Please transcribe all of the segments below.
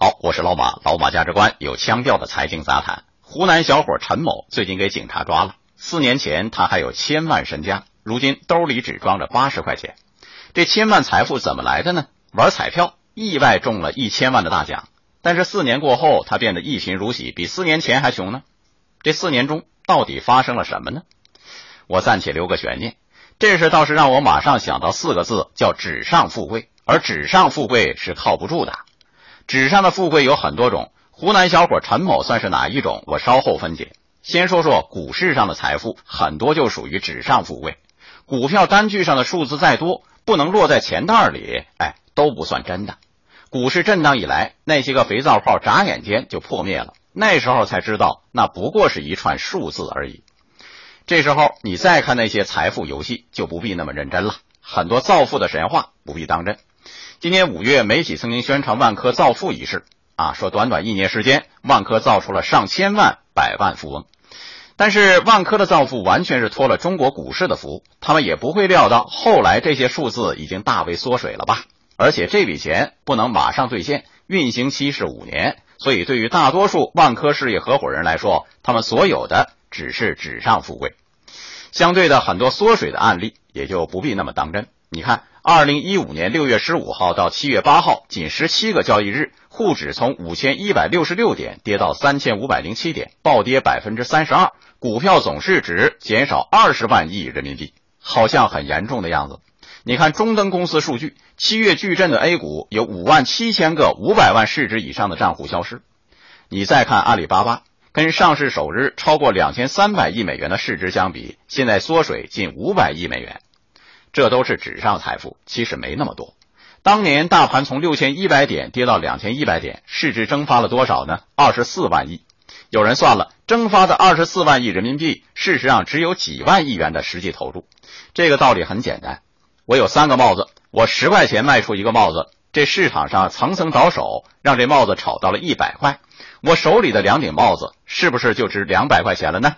好，我是老马，老马价值观有腔调的财经杂谈。湖南小伙陈某最近给警察抓了。四年前他还有千万身家，如今兜里只装着八十块钱。这千万财富怎么来的呢？玩彩票意外中了一千万的大奖，但是四年过后他变得一贫如洗，比四年前还穷呢。这四年中到底发生了什么呢？我暂且留个悬念。这事倒是让我马上想到四个字，叫纸上富贵。而纸上富贵是靠不住的。纸上的富贵有很多种，湖南小伙陈某算是哪一种？我稍后分解。先说说股市上的财富，很多就属于纸上富贵。股票单据上的数字再多，不能落在钱袋里，哎，都不算真的。股市震荡以来，那些个肥皂泡眨眼间就破灭了，那时候才知道那不过是一串数字而已。这时候你再看那些财富游戏，就不必那么认真了，很多造富的神话不必当真。今年五月，媒体曾经宣传万科造富一事，啊，说短短一年时间，万科造出了上千万、百万富翁。但是万科的造富完全是托了中国股市的福，他们也不会料到后来这些数字已经大为缩水了吧？而且这笔钱不能马上兑现，运行期是五年，所以对于大多数万科事业合伙人来说，他们所有的只是纸上富贵。相对的，很多缩水的案例也就不必那么当真。你看。二零一五年六月十五号到七月八号，仅十七个交易日，沪指从五千一百六十六点跌到三千五百零七点，暴跌百分之三十二，股票总市值减少二十万亿人民币，好像很严重的样子。你看中登公司数据，七月巨震的 A 股有五万七千个五百万市值以上的账户消失。你再看阿里巴巴，跟上市首日超过两千三百亿美元的市值相比，现在缩水近五百亿美元。这都是纸上财富，其实没那么多。当年大盘从六千一百点跌到两千一百点，市值蒸发了多少呢？二十四万亿。有人算了，蒸发的二十四万亿人民币，事实上只有几万亿元的实际投入。这个道理很简单，我有三个帽子，我十块钱卖出一个帽子，这市场上层层倒手，让这帽子炒到了一百块，我手里的两顶帽子是不是就值两百块钱了呢？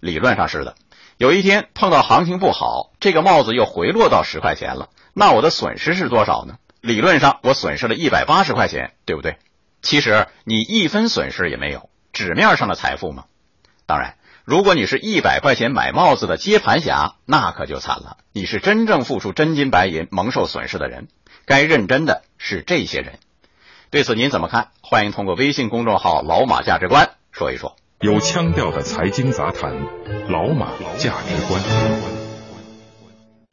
理论上是的。有一天碰到行情不好，这个帽子又回落到十块钱了，那我的损失是多少呢？理论上我损失了一百八十块钱，对不对？其实你一分损失也没有，纸面上的财富嘛。当然，如果你是一百块钱买帽子的接盘侠，那可就惨了，你是真正付出真金白银、蒙受损失的人。该认真的是这些人。对此您怎么看？欢迎通过微信公众号“老马价值观”说一说。有腔调的财经杂谈，老马价值观。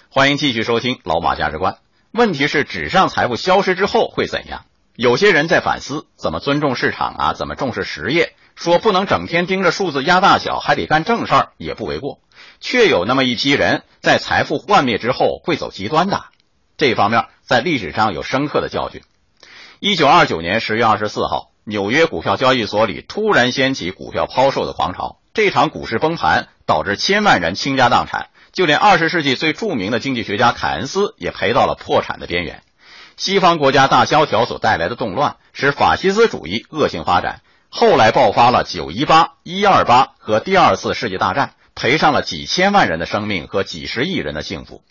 欢迎继续收听老马价值观。问题是，纸上财富消失之后会怎样？有些人在反思怎么尊重市场啊，怎么重视实业，说不能整天盯着数字压大小，还得干正事儿，也不为过。却有那么一批人在财富幻灭之后会走极端的。这方面在历史上有深刻的教训。一九二九年十月二十四号。纽约股票交易所里突然掀起股票抛售的狂潮，这场股市崩盘导致千万人倾家荡产，就连二十世纪最著名的经济学家凯恩斯也赔到了破产的边缘。西方国家大萧条所带来的动乱，使法西斯主义恶性发展，后来爆发了九一八、一二八和第二次世界大战，赔上了几千万人的生命和几十亿人的幸福。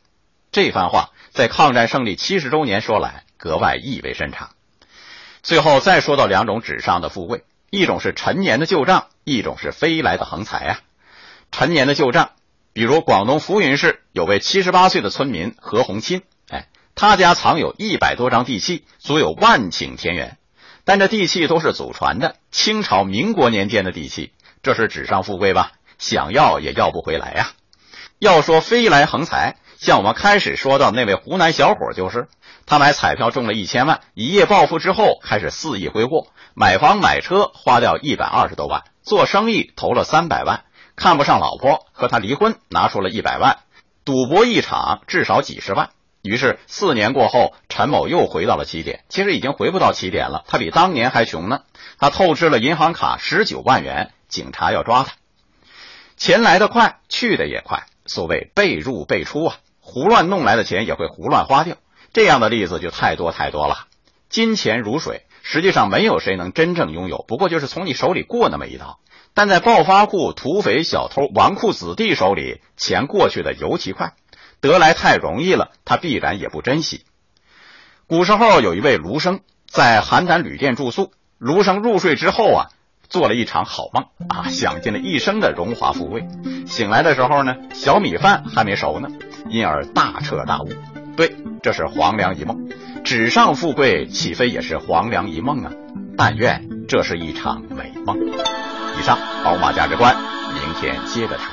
这番话在抗战胜利七十周年说来格外意味深长。最后再说到两种纸上的富贵，一种是陈年的旧账，一种是飞来的横财啊。陈年的旧账，比如广东浮云市有位七十八岁的村民何鸿钦，哎，他家藏有一百多张地契，足有万顷田园，但这地契都是祖传的，清朝、民国年间的地契，这是纸上富贵吧？想要也要不回来呀。要说飞来横财，像我们开始说到那位湖南小伙就是。他买彩票中了一千万，一夜暴富之后开始肆意挥霍，买房买车花掉一百二十多万，做生意投了三百万，看不上老婆和他离婚，拿出了一百万，赌博一场至少几十万，于是四年过后，陈某又回到了起点。其实已经回不到起点了，他比当年还穷呢。他透支了银行卡十九万元，警察要抓他。钱来得快，去的也快。所谓被入被出啊，胡乱弄来的钱也会胡乱花掉。这样的例子就太多太多了。金钱如水，实际上没有谁能真正拥有，不过就是从你手里过那么一道。但在暴发户、土匪、小偷、纨绔子弟手里，钱过去的尤其快。得来太容易了，他必然也不珍惜。古时候有一位卢生在邯郸旅店住宿，卢生入睡之后啊，做了一场好梦啊，享尽了一生的荣华富贵。醒来的时候呢，小米饭还没熟呢，因而大彻大悟。对，这是黄粱一梦，纸上富贵岂非也是黄粱一梦啊？但愿这是一场美梦。以上，宝马价值观，明天接着谈。